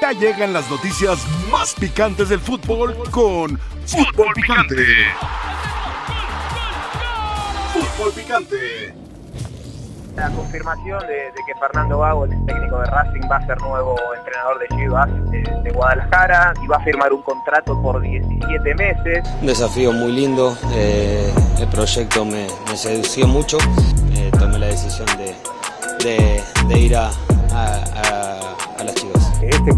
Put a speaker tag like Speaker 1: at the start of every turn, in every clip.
Speaker 1: Ya llegan las noticias más picantes del fútbol con Fútbol Picante. Fútbol Picante.
Speaker 2: La confirmación de, de que Fernando Gago, el técnico de Racing, va a ser nuevo entrenador de Chivas de, de Guadalajara y va a firmar un contrato por 17 meses.
Speaker 3: Un desafío muy lindo, eh, el proyecto me, me sedució mucho, eh, tomé la decisión de, de- de ir a, a- a- a las Chivas.
Speaker 4: Este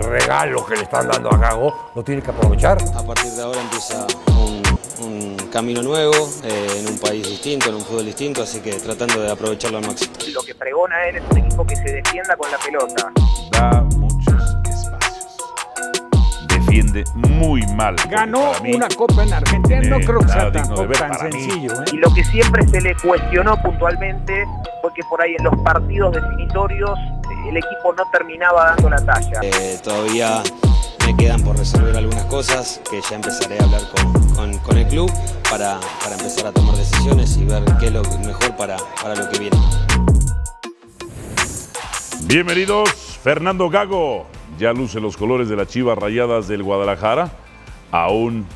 Speaker 4: regalo que le están dando a Gago lo tiene que aprovechar.
Speaker 3: A partir de ahora empieza un, un camino nuevo, eh, en un país distinto, en un fútbol distinto, así que tratando de aprovecharlo al máximo.
Speaker 2: Lo que pregona él es un equipo que se defienda con la pelota.
Speaker 5: da muchos espacios. Defiende muy mal.
Speaker 6: Ganó
Speaker 5: mí,
Speaker 6: una copa en Argentina, no creo que sea tampoco tan sencillo. ¿eh?
Speaker 2: Y lo que siempre se le cuestionó puntualmente fue que por ahí en los partidos definitorios el equipo no terminaba dando la talla.
Speaker 3: Eh, todavía me quedan por resolver algunas cosas que ya empezaré a hablar con, con- con el club para, para empezar a tomar decisiones y ver qué es lo mejor para, para lo que viene.
Speaker 5: Bienvenidos, Fernando Gago. Ya luce los colores de las Chivas Rayadas del Guadalajara. Aún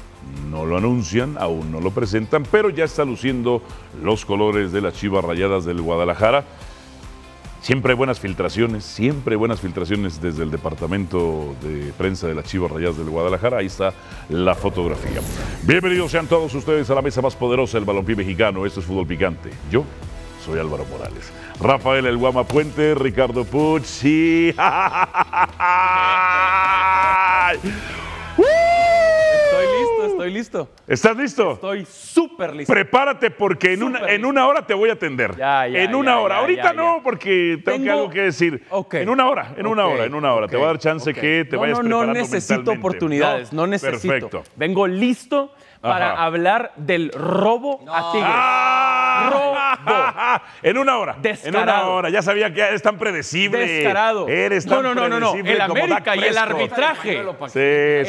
Speaker 5: no lo anuncian, aún no lo presentan, pero ya está luciendo los colores de las Chivas Rayadas del Guadalajara. Siempre buenas filtraciones, siempre buenas filtraciones desde el departamento de prensa de las Chivas Rayadas del Guadalajara. Ahí está la fotografía. Bienvenidos sean todos ustedes a la mesa más poderosa del balompié mexicano. Esto es Fútbol Picante. Yo soy Álvaro Morales. Rafael El Guama Puente, Ricardo Puch y...
Speaker 7: Estoy listo.
Speaker 5: ¿Estás listo?
Speaker 7: Estoy súper listo.
Speaker 5: Prepárate porque en una, en una hora te voy a atender.
Speaker 7: Ya, ya,
Speaker 5: en una
Speaker 7: ya,
Speaker 5: hora. Ahorita no, porque tengo, que algo que decir.
Speaker 7: Ok.
Speaker 5: En una hora, en una hora, en una hora. Te voy a dar chance que te
Speaker 7: No,
Speaker 5: vayas
Speaker 7: no, no
Speaker 5: preparando
Speaker 7: necesito
Speaker 5: mentalmente.
Speaker 7: oportunidades, no, necesito.
Speaker 5: Perfecto.
Speaker 7: Vengo listo para
Speaker 5: Ajá.
Speaker 7: hablar del robo a Tigres.
Speaker 5: ¡Ah! En una hora. En una
Speaker 7: Descarado.
Speaker 5: hora. Ya sabía que eres tan predecible.
Speaker 7: Descarado.
Speaker 5: Eres
Speaker 7: no,
Speaker 5: tan
Speaker 7: no, no, no, no. El América y el arbitraje.
Speaker 5: Sí, sí,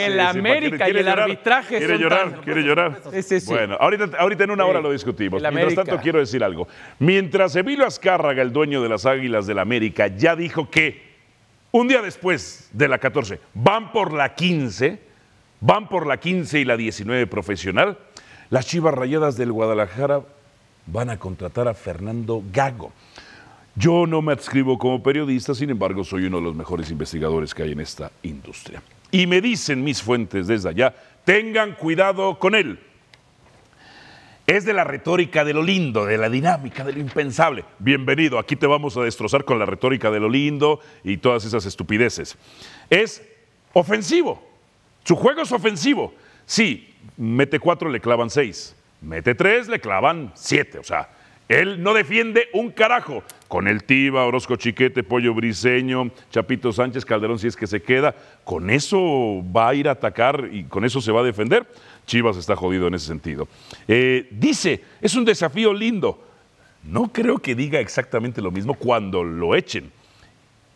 Speaker 7: El. América y
Speaker 5: ¿Quiere
Speaker 7: el
Speaker 5: llorar?
Speaker 7: arbitraje
Speaker 5: ¿Quiere
Speaker 7: son
Speaker 5: llorar?
Speaker 7: tan-
Speaker 5: ¿Quiere llorar?
Speaker 7: Sí, sí, sí.
Speaker 5: Bueno, ahorita, ahorita en una hora lo discutimos.
Speaker 7: El
Speaker 5: Mientras tanto, quiero decir algo. Mientras Emilio Azcárraga, el dueño de las Águilas del América, ya dijo que un día después de la 14 van por la 15, van por la 15 y la 19 profesional, las Chivas Rayadas del Guadalajara van a contratar a Fernando Gago. Yo no me adscribo como periodista, sin embargo, soy uno de los mejores investigadores que hay en esta industria. Y me dicen mis fuentes desde allá, tengan cuidado con él. Es de la retórica de lo lindo, de la dinámica, de lo impensable. Bienvenido, aquí te vamos a destrozar con la retórica de lo lindo y todas esas estupideces. Es ofensivo. Su juego es ofensivo. Sí, mete cuatro, le clavan seis. Mete tres, le clavan siete. O sea, él no defiende un carajo. Con el Tiba, Orozco Chiquete, Pollo Briseño, Chapito Sánchez, Calderón, si es que se queda, con eso va a ir a atacar y con eso se va a defender. Chivas está jodido en ese sentido. Eh, dice, es un desafío lindo. No creo que diga exactamente lo mismo cuando lo echen.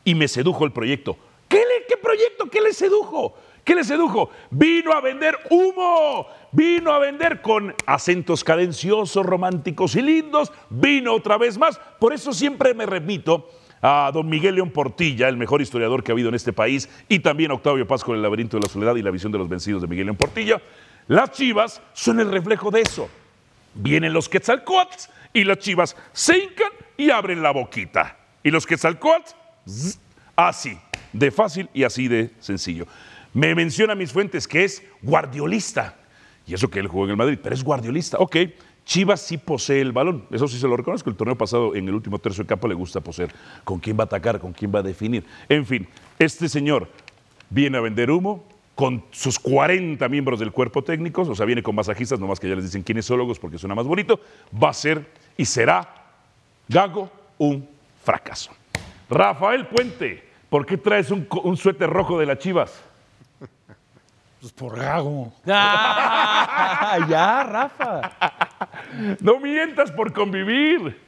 Speaker 5: Y me sedujo el proyecto. ¿Qué, le- qué proyecto? ¿Qué le sedujo? ¿Qué le sedujo? Vino a vender humo. Vino a vender con acentos cadenciosos, románticos y lindos. Vino otra vez más. Por eso siempre me remito a don Miguel León Portilla, el mejor historiador que ha habido en este país, y también a Octavio Paz con el laberinto de la soledad y la visión de los vencidos de Miguel León Portilla. Las chivas son el reflejo de eso. Vienen los Quetzalcoatl y las chivas se hincan y abren la boquita. Y los Quetzalcoatl, así, de fácil y así de sencillo. Me menciona mis fuentes que es guardiolista. Y eso que él jugó en el Madrid, pero es guardiolista. Ok, Chivas sí posee el balón. Eso sí se lo reconozco. El torneo pasado, en el último tercio de campo, le gusta poseer. ¿Con quién va a atacar? ¿Con quién va a definir? En fin, este señor viene a vender humo con sus 40 miembros del cuerpo técnico, o sea, viene con masajistas, nomás que ya les dicen kinesiólogos porque suena más bonito, va a ser y será Gago un fracaso. Rafael Puente, ¿por qué traes un, un suéter rojo de las Chivas?
Speaker 6: Pues por gago.
Speaker 7: Ah, ya, Rafa.
Speaker 5: No mientas por convivir.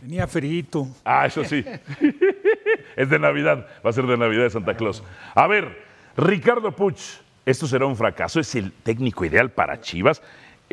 Speaker 6: Tenía ferito.
Speaker 5: Ah, eso sí. es de Navidad, va a ser de Navidad de Santa Claus. A ver, Ricardo Puch, esto será un fracaso, es el técnico ideal para Chivas.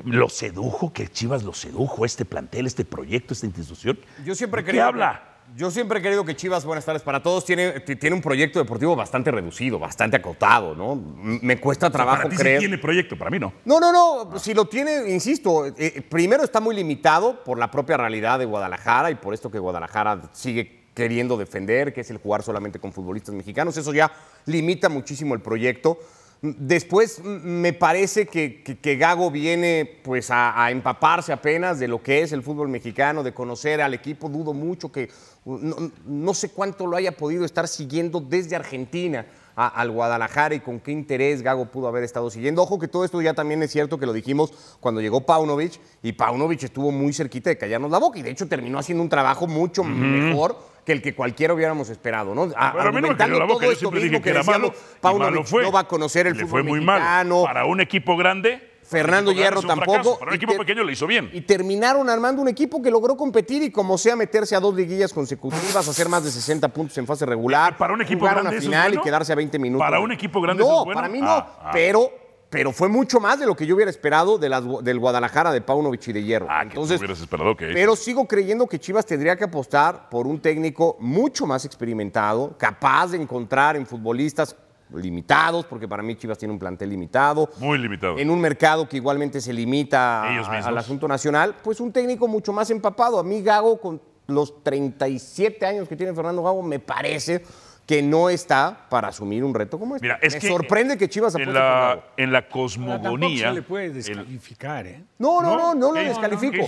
Speaker 5: ¿Lo sedujo? ¿Que Chivas lo sedujo? ¿Este plantel, este proyecto, esta institución?
Speaker 8: Yo siempre
Speaker 5: ¿De qué
Speaker 8: creí.
Speaker 5: habla?
Speaker 4: Yo siempre he querido que Chivas, buenas tardes para todos, tiene, tiene un proyecto deportivo bastante reducido, bastante acotado, ¿no? Me cuesta trabajo
Speaker 5: Para ti sí
Speaker 4: creer.
Speaker 5: tiene proyecto, para mí no.
Speaker 4: No, no, no. Si lo tiene, insisto, eh, primero está muy limitado por la propia realidad de Guadalajara y por esto que Guadalajara sigue queriendo defender, que es el jugar solamente con futbolistas mexicanos. Eso ya limita muchísimo el proyecto. Después me parece que, que- que Gago viene pues a, a empaparse apenas de lo que es el fútbol mexicano, de conocer al equipo. Dudo mucho que no, no sé cuánto lo haya podido estar siguiendo desde Argentina a- al Guadalajara y con qué interés Gago pudo haber estado siguiendo. Ojo que todo esto ya también es cierto que lo dijimos cuando llegó Paunovic y Paunovic estuvo muy cerquita de callarnos la boca y de hecho terminó haciendo un trabajo mucho mejor que el que cualquiera hubiéramos esperado, ¿no? A-
Speaker 5: Pero a mí no me cayó la boca, yo siempre dije que era
Speaker 4: decíamos,
Speaker 5: malo. y
Speaker 4: Paunovic
Speaker 5: malo fue.
Speaker 4: no va a conocer el
Speaker 5: Le
Speaker 4: fútbol
Speaker 5: fue muy
Speaker 4: mexicano.
Speaker 5: mal. Para un equipo grande.
Speaker 4: Fernando
Speaker 5: equipo
Speaker 4: Hierro tampoco.
Speaker 5: fracaso. Para un equipo pequeño le hizo bien.
Speaker 4: Y terminaron armando un equipo que logró competir y como sea meterse a dos liguillas consecutivas, hacer más de 60 puntos en fase regular,
Speaker 5: ¿Para un equipo
Speaker 4: jugar
Speaker 5: grande
Speaker 4: una
Speaker 5: eso es
Speaker 4: final
Speaker 5: bueno?
Speaker 4: y quedarse a 20 minutos.
Speaker 5: ¿Para un equipo grande
Speaker 4: no,
Speaker 5: eso es bueno?
Speaker 4: para mí no,
Speaker 5: Ah, ah.
Speaker 4: pero pero fue mucho más de lo que yo hubiera esperado de las- del Guadalajara de Paunovic y de Hierro.
Speaker 5: Ah,
Speaker 4: Entonces,
Speaker 5: hubieras esperado que.
Speaker 4: pero sigo creyendo que Chivas tendría que apostar por un técnico mucho más experimentado, capaz de encontrar en futbolistas limitados, porque para mí Chivas tiene un plantel limitado.
Speaker 5: Muy limitado.
Speaker 4: En un mercado que igualmente se limita
Speaker 5: Ellos
Speaker 4: a- al asunto nacional, pues un técnico mucho más empapado. A mí Gago, con los 37 años que tiene Fernando Gago, me parece que no está para asumir un reto como este.
Speaker 5: Mira, es
Speaker 4: me
Speaker 5: que
Speaker 4: sorprende que Chivas
Speaker 5: en la, en la cosmogonía.
Speaker 6: se le puede
Speaker 5: el-
Speaker 6: descalificar, ¿eh?
Speaker 4: No, no, no, no, lo
Speaker 5: ¿Qué-
Speaker 4: descalifico.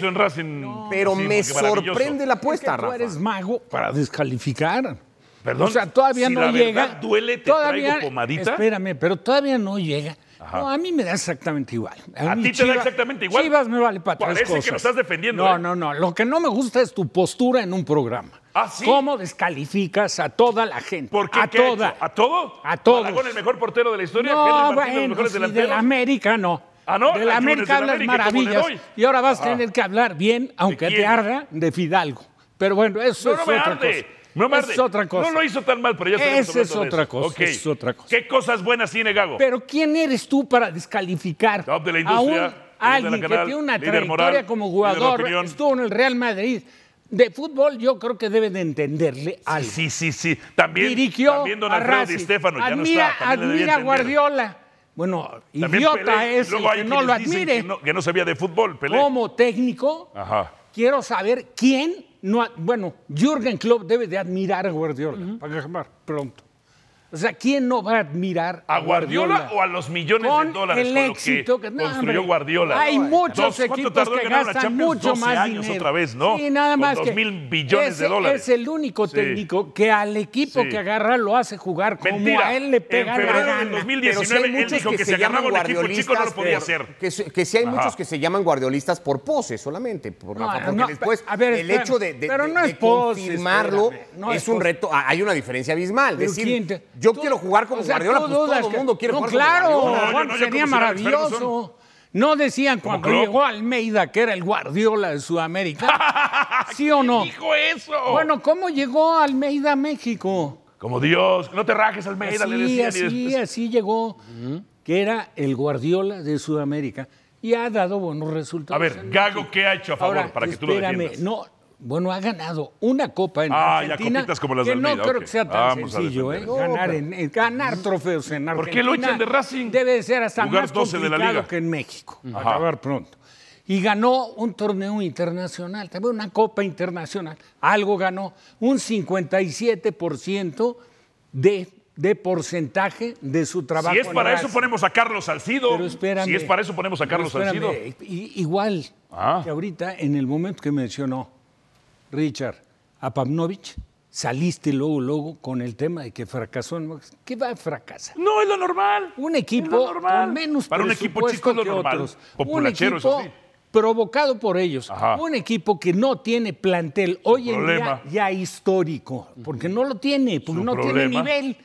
Speaker 4: Pero
Speaker 5: Sí,
Speaker 4: me sorprende la
Speaker 6: Es que
Speaker 4: apuesta,
Speaker 6: tú
Speaker 4: Rafa.
Speaker 6: eres mago para descalificar.
Speaker 5: Perdón,
Speaker 6: O sea, todavía
Speaker 5: si
Speaker 6: no
Speaker 5: la
Speaker 6: llega.
Speaker 5: verdad duele, te
Speaker 6: todavía,
Speaker 5: traigo pomadita.
Speaker 6: Espérame, pero todavía no llega. No, a mí me da exactamente igual.
Speaker 5: ¿A
Speaker 6: mí
Speaker 5: ti te da
Speaker 6: Chivas-
Speaker 5: exactamente igual?
Speaker 6: Chivas me vale para tres
Speaker 5: Parece que
Speaker 6: cosas.
Speaker 5: lo estás defendiendo,
Speaker 6: No,
Speaker 5: ¿eh?
Speaker 6: no, no. Lo que no me gusta es tu postura en un programa.
Speaker 5: ¿Ah, sí?
Speaker 6: ¿Cómo descalificas a toda la gente?
Speaker 5: ¿Por qué?
Speaker 6: A
Speaker 5: ¿Qué
Speaker 6: toda.
Speaker 5: ¿A todo?
Speaker 6: A todos.
Speaker 5: ¿Malagón, el mejor portero de la historia?
Speaker 6: No,
Speaker 5: ¿Henry Martín, los
Speaker 6: bueno,
Speaker 5: mejores
Speaker 6: sí, de la América no.
Speaker 5: Ah, ¿no?
Speaker 6: De la América hablas
Speaker 5: América, ¿cómo le
Speaker 6: maravillas. Y ahora vas a tener que hablar bien, aunque te arda, de Fidalgo. Pero bueno, eso
Speaker 5: No, no
Speaker 6: es
Speaker 5: me
Speaker 6: otra
Speaker 5: arde.
Speaker 6: cosa.
Speaker 5: No me arde.
Speaker 6: es otra cosa.
Speaker 5: No lo hizo tan mal, pero ya
Speaker 6: Esa es
Speaker 5: de
Speaker 6: otra cosa,
Speaker 5: Ok.
Speaker 6: es otra cosa.
Speaker 5: ¿Qué cosas buenas tiene Gago?
Speaker 6: Pero ¿quién eres tú para descalificar
Speaker 5: Top de la
Speaker 6: a un-
Speaker 5: de
Speaker 6: alguien que tiene una trayectoria
Speaker 5: moral,
Speaker 6: como
Speaker 5: de
Speaker 6: jugador, estuvo en el Real Madrid? De fútbol yo creo que debe de entenderle algo.
Speaker 5: Sí, sí, sí. También,
Speaker 6: Dirigió
Speaker 5: también don Alfredo Di. Stefano ya no
Speaker 6: admira,
Speaker 5: está.
Speaker 6: admira a. Guardiola. Bueno,
Speaker 5: También
Speaker 6: idiota
Speaker 5: Pelé,
Speaker 6: es el que no lo admire.
Speaker 5: Que no, que no sabía de fútbol, Pelé.
Speaker 6: Como técnico,
Speaker 5: Ajá.
Speaker 6: quiero saber quién no. Bueno, Jürgen Klopp debe de admirar a Guardiola. Para acabar pronto. O sea, ¿quién no va a admirar
Speaker 5: ¿A Guardiola o a los millones
Speaker 6: con
Speaker 5: de dólares
Speaker 6: el
Speaker 5: con lo
Speaker 6: éxito
Speaker 5: que,
Speaker 6: que, no,
Speaker 5: construyó
Speaker 6: hombre,
Speaker 5: Guardiola?
Speaker 6: Hay muchos
Speaker 5: Dos- ¿cuánto
Speaker 6: equipos que gastan mucho
Speaker 5: 12
Speaker 6: más
Speaker 5: años
Speaker 6: dinero.
Speaker 5: otra vez, ¿no?
Speaker 6: Sí, nada
Speaker 5: Con
Speaker 6: más
Speaker 5: dos
Speaker 6: que
Speaker 5: mil billones de
Speaker 6: ese
Speaker 5: dólares.
Speaker 6: Es el único
Speaker 5: Sí.
Speaker 6: técnico que al equipo
Speaker 5: Sí.
Speaker 6: que agarra lo hace jugar como
Speaker 5: Mentira.
Speaker 6: a él le pega
Speaker 5: en
Speaker 6: la
Speaker 5: febrero
Speaker 6: gana.
Speaker 5: del
Speaker 4: Pero sí
Speaker 5: 2019
Speaker 4: hay
Speaker 5: él
Speaker 4: muchos
Speaker 5: dijo
Speaker 4: que,
Speaker 5: que,
Speaker 4: se
Speaker 5: se
Speaker 4: llaman
Speaker 5: agarraba un equipo chico no
Speaker 4: guardiolistas
Speaker 5: lo podía hacer.
Speaker 4: Que, que sí hay
Speaker 5: Ajá.
Speaker 4: muchos que se llaman guardiolistas por pose solamente, por
Speaker 6: No,
Speaker 4: Rafa, porque
Speaker 6: no,
Speaker 4: después
Speaker 6: a ver,
Speaker 4: el hecho de, confirmarlo es un reto. Hay una diferencia abismal. Decir,
Speaker 6: ¿quién te-
Speaker 4: yo
Speaker 6: tú-
Speaker 4: quiero jugar como
Speaker 6: o sea,
Speaker 4: Guardiola, pues todo el mundo quiere
Speaker 6: no,
Speaker 4: jugar
Speaker 6: claro,
Speaker 4: como Guardiola.
Speaker 5: No,
Speaker 6: sería maravilloso. No decían cuando
Speaker 5: Klopp.
Speaker 6: llegó Almeida que era el Guardiola de Sudamérica. ¿Sí o no?
Speaker 5: Dijo eso.
Speaker 6: Bueno, ¿cómo llegó Almeida a México?
Speaker 5: Como Dios, no te rajes, Almeida, le
Speaker 6: Así,
Speaker 5: decían. y
Speaker 6: así,
Speaker 5: después-
Speaker 6: así llegó, que era el Guardiola de Sudamérica y ha dado buenos resultados.
Speaker 5: A ver, Gago. ¿qué ha hecho a favor
Speaker 6: Ahora,
Speaker 5: para que tú lo
Speaker 6: espérame,
Speaker 5: defiendas?
Speaker 6: No, bueno, ha ganado una copa en
Speaker 5: Ah, ya,
Speaker 6: Argentina.
Speaker 5: copitas como las de
Speaker 6: que no creo que sea tan
Speaker 5: Vamos
Speaker 6: sencillo, ¿eh? ganar, en, en- ganar trofeos en Argentina.
Speaker 5: ¿Por qué lo echan de Racing?
Speaker 6: Debe ser hasta
Speaker 5: Jugar
Speaker 6: más
Speaker 5: 12 de la
Speaker 6: complicado
Speaker 5: liga.
Speaker 6: que en México. a
Speaker 5: Ajá.
Speaker 6: Acabar pronto. Y ganó un torneo internacional, también una copa internacional. Algo ganó, un 57% de, de porcentaje de su trabajo.
Speaker 5: Si es para eso ponemos a Carlos Salcido.
Speaker 6: Pero espérame.
Speaker 5: Si es para eso ponemos a Carlos Salcido.
Speaker 6: Igual
Speaker 5: Ah.
Speaker 6: que ahorita, en el momento que mencionó Richard a Pavnovich, saliste luego, luego con el tema de que fracasó. en- ¿Qué va a fracasar?
Speaker 5: No, es lo normal.
Speaker 6: Un equipo
Speaker 5: lo normal.
Speaker 6: con menos
Speaker 5: Para un equipo chico es lo normal.
Speaker 6: otros. Un
Speaker 5: eso
Speaker 6: equipo
Speaker 5: sí.
Speaker 6: provocado por ellos.
Speaker 5: Ajá.
Speaker 6: Un equipo que no tiene plantel hoy en día ya histórico, porque no lo tiene, porque
Speaker 5: Su
Speaker 6: no tiene nivel.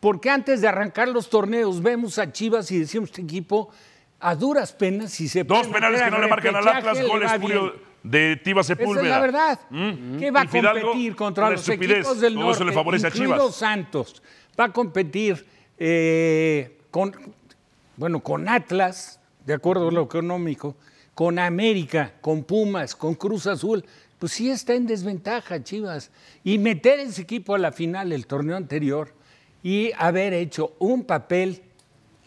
Speaker 6: Porque antes de arrancar los torneos vemos a Chivas y decimos este equipo a duras penas si se
Speaker 5: Dos penales que no le marcan al Atlas,
Speaker 6: le
Speaker 5: goles. De Tiva
Speaker 6: Esa
Speaker 5: Sepúlveda.
Speaker 6: es la verdad.
Speaker 5: Mm.
Speaker 6: ¿Qué va a competir contra los
Speaker 5: estupidez.
Speaker 6: equipos del
Speaker 5: Todo eso
Speaker 6: norte?
Speaker 5: le favorece a Chivas.
Speaker 6: Santos. Va a competir eh, con, bueno, con Atlas, de acuerdo a lo económico, con América, con Pumas, con Cruz Azul. pues sí está en desventaja Chivas. Y meter ese equipo a la final del torneo anterior y haber hecho un papel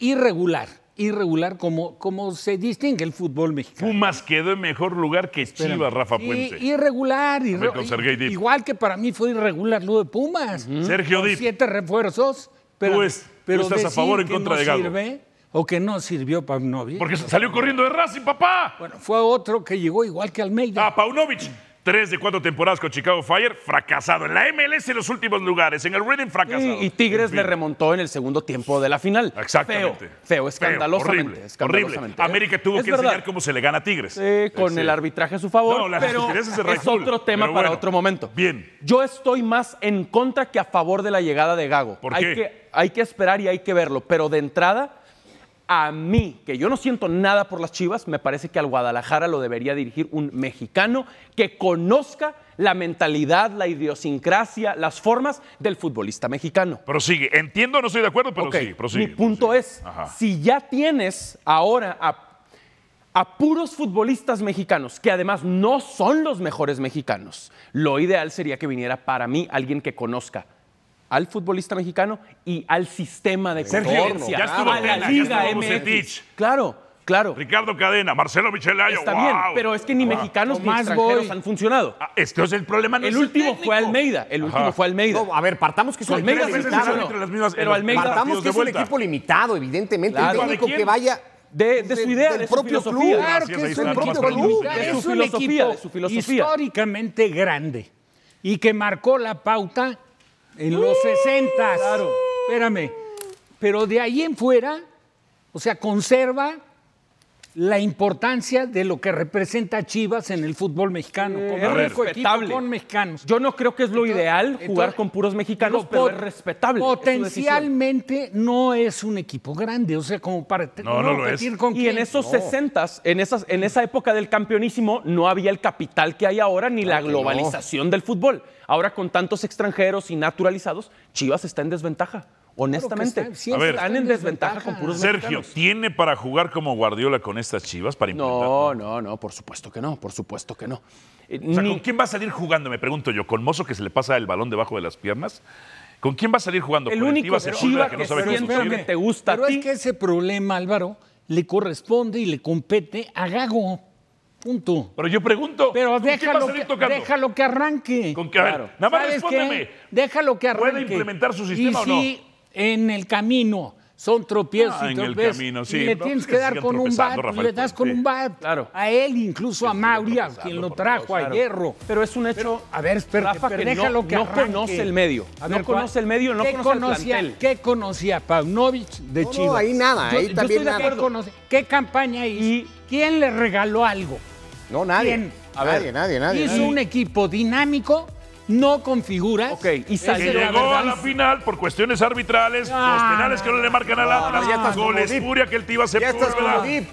Speaker 6: irregular, irregular como, como se distingue el fútbol mexicano.
Speaker 5: Pumas quedó en mejor lugar que Chivas, Rafa Puente.
Speaker 6: irregular,
Speaker 5: ver,
Speaker 6: irre-
Speaker 5: con Sergey Dip.
Speaker 6: igual que para mí fue irregular lo de Pumas.
Speaker 5: Sergio Dip.
Speaker 6: Siete refuerzos. Pero,
Speaker 5: Tú es- tú
Speaker 6: pero
Speaker 5: estás a favor o en
Speaker 6: que
Speaker 5: contra
Speaker 6: no
Speaker 5: de Gago.
Speaker 6: sirve o que no sirvió Pavlovich.
Speaker 5: Porque salió corriendo de Racing, papá.
Speaker 6: Bueno, fue otro que llegó igual que Almeida.
Speaker 5: Ah, Paunovic. Tres de cuatro temporadas con Chicago Fire, fracasado. En la MLS en los últimos lugares, en el Reading fracasado.
Speaker 7: Y, y Tigres
Speaker 5: En
Speaker 7: le remontó en el segundo tiempo de la final.
Speaker 5: Exactamente.
Speaker 7: Feo, feo, escandalosamente.
Speaker 5: horrible,
Speaker 7: escandalosamente.
Speaker 5: horrible. América tuvo
Speaker 7: Es
Speaker 5: que
Speaker 7: verdad.
Speaker 5: enseñar cómo se le gana a Tigres.
Speaker 7: Con
Speaker 5: Sí.
Speaker 7: el arbitraje a su favor,
Speaker 5: No, las
Speaker 7: pero
Speaker 5: estupideces de
Speaker 7: es otro tema
Speaker 5: pero
Speaker 7: para
Speaker 5: bueno.
Speaker 7: otro momento.
Speaker 5: Bien.
Speaker 7: Yo estoy más en contra que a favor de la llegada de Gago.
Speaker 5: ¿Por
Speaker 7: hay
Speaker 5: qué?
Speaker 7: Que, hay que esperar y hay que verlo, pero de entrada, a mí, que yo no siento nada por las Chivas, me parece que al Guadalajara lo debería dirigir un mexicano que conozca la mentalidad, la idiosincrasia, las formas del futbolista mexicano.
Speaker 5: Prosigue. Entiendo, no estoy de acuerdo, pero sí, prosigue.
Speaker 7: Mi punto
Speaker 5: prosigue.
Speaker 7: es,
Speaker 5: Ajá.
Speaker 7: si ya tienes ahora a, a puros futbolistas mexicanos, que además no son los mejores mexicanos, lo ideal sería que viniera para mí alguien que conozca al futbolista mexicano y al sistema de
Speaker 5: Sergio,
Speaker 7: competencia,
Speaker 5: ya estuvo
Speaker 7: a la Liga
Speaker 5: estuvo
Speaker 7: MX. Claro, claro.
Speaker 5: Ricardo Cadena, Marcelo Michelayo.
Speaker 7: Está
Speaker 5: wow.
Speaker 7: bien, pero es que ni mexicanos ni
Speaker 6: Tomás
Speaker 7: extranjeros
Speaker 6: Boy.
Speaker 7: han funcionado.
Speaker 5: Ah, Esto es el problema. no
Speaker 7: El
Speaker 5: es
Speaker 7: último
Speaker 5: técnico.
Speaker 7: fue Almeida, el último
Speaker 5: Ajá.
Speaker 7: fue Almeida.
Speaker 4: No, a ver, partamos que es un
Speaker 7: Almeida
Speaker 4: equipo limitado.
Speaker 5: salió entre las mismas- en
Speaker 7: Pero
Speaker 5: los
Speaker 7: Almeida-
Speaker 4: Partamos que es un equipo limitado, evidentemente.
Speaker 7: Claro.
Speaker 4: El técnico
Speaker 5: ¿De
Speaker 4: que vaya
Speaker 7: De- de su idea,
Speaker 4: del
Speaker 7: de su
Speaker 4: propio
Speaker 7: filosofía.
Speaker 4: club.
Speaker 6: Claro que es
Speaker 7: De su
Speaker 6: un
Speaker 7: filosofía,
Speaker 6: equipo
Speaker 7: de su filosofía.
Speaker 6: históricamente grande y que marcó la pauta en los 60.
Speaker 7: Claro.
Speaker 6: Espérame. Pero de ahí en fuera, o sea, conserva la importancia de lo que representa Chivas en el fútbol mexicano.
Speaker 7: Eh,
Speaker 6: como
Speaker 7: es respetable.
Speaker 6: con mexicanos.
Speaker 7: Yo no creo que es lo
Speaker 6: Entonces-
Speaker 7: ideal
Speaker 6: entonces-
Speaker 7: jugar con puros mexicanos, pero es respetable. es.
Speaker 6: Potencialmente no es un equipo grande, o sea, como para
Speaker 5: No, no lo
Speaker 6: competir
Speaker 5: es.
Speaker 6: con
Speaker 7: Y
Speaker 6: quién.
Speaker 7: en esos 60 en, esas, en esa época del campeonísimo, no había el capital que hay ahora ni la globalización del fútbol. Ahora, con tantos extranjeros y naturalizados, Chivas está en desventaja. Honestamente,
Speaker 6: está- siempre
Speaker 5: A ver.
Speaker 7: están en desventaja con puros
Speaker 5: Sergio,
Speaker 7: mexicanos.
Speaker 5: ¿tiene para jugar como Guardiola con estas chivas? Para implementar?
Speaker 7: No, no, no, por supuesto que no, por supuesto que no. Eh,
Speaker 5: O sea,
Speaker 7: ni-
Speaker 5: ¿con quién va a salir jugando? Me pregunto yo. ¿Con Mozo que se le pasa el balón debajo de las piernas? ¿Con quién va a salir jugando?
Speaker 7: El
Speaker 5: ¿Con
Speaker 7: único
Speaker 5: Sepúlveda,
Speaker 7: Chiva
Speaker 5: que
Speaker 7: que
Speaker 5: no sabe conducir?
Speaker 7: que te gusta
Speaker 6: Pero
Speaker 7: a ti.
Speaker 6: es que ese problema, Álvaro, le corresponde y le compete a Gago. Punto.
Speaker 5: Pero yo pregunto,
Speaker 6: Pero
Speaker 5: ¿con quién va a
Speaker 6: déjalo
Speaker 5: salir
Speaker 6: que, déjalo que arranque.
Speaker 5: ¿Con? A ver,
Speaker 7: Claro.
Speaker 5: nada más
Speaker 6: ¿Sabes
Speaker 5: respóndeme.
Speaker 6: qué? Déjalo que
Speaker 5: ¿Puede
Speaker 6: arranque.
Speaker 5: implementar su sistema
Speaker 6: y
Speaker 5: o no?
Speaker 6: si en el camino son tropiezos
Speaker 5: Ah,
Speaker 6: y
Speaker 5: en el camino,
Speaker 6: y
Speaker 5: sí,
Speaker 6: le
Speaker 5: no,
Speaker 6: tienes
Speaker 5: que
Speaker 6: que dar con un bat,
Speaker 5: Rafael
Speaker 6: le das con un bat.
Speaker 7: Claro.
Speaker 6: A él, incluso a Mauri, a quien lo trajo
Speaker 5: Dios,
Speaker 6: a Hierro.
Speaker 7: Pero es un hecho.
Speaker 6: a ver, espérate,
Speaker 7: Rafa, que no-
Speaker 6: déjalo que
Speaker 7: no conoce el medio.
Speaker 6: A
Speaker 7: No
Speaker 6: ver,
Speaker 7: conoce
Speaker 6: ¿cuál-
Speaker 7: el medio, no
Speaker 6: ¿qué
Speaker 7: conoce el
Speaker 6: conocía,
Speaker 7: plantel.
Speaker 6: ¿Qué conocía Paunovic de
Speaker 4: No, no, ahí nada, ahí también
Speaker 6: estoy de
Speaker 4: nada.
Speaker 6: ¿Qué, conoce- qué campaña hizo?
Speaker 7: Y-
Speaker 6: ¿Quién le regaló algo?
Speaker 4: No, nadie.
Speaker 6: ¿Quién?
Speaker 4: A nadie, nadie, nadie.
Speaker 6: Hizo
Speaker 4: nadie.
Speaker 6: un equipo dinámico, no con figuras.
Speaker 7: Ok, y
Speaker 6: Esa
Speaker 5: Que
Speaker 6: la
Speaker 5: llegó a la final por cuestiones arbitrales,
Speaker 6: Ah,
Speaker 5: los penales que no le marcan al Atlas,
Speaker 4: estás como
Speaker 5: goles furia que el Tiva se
Speaker 4: Ya estás como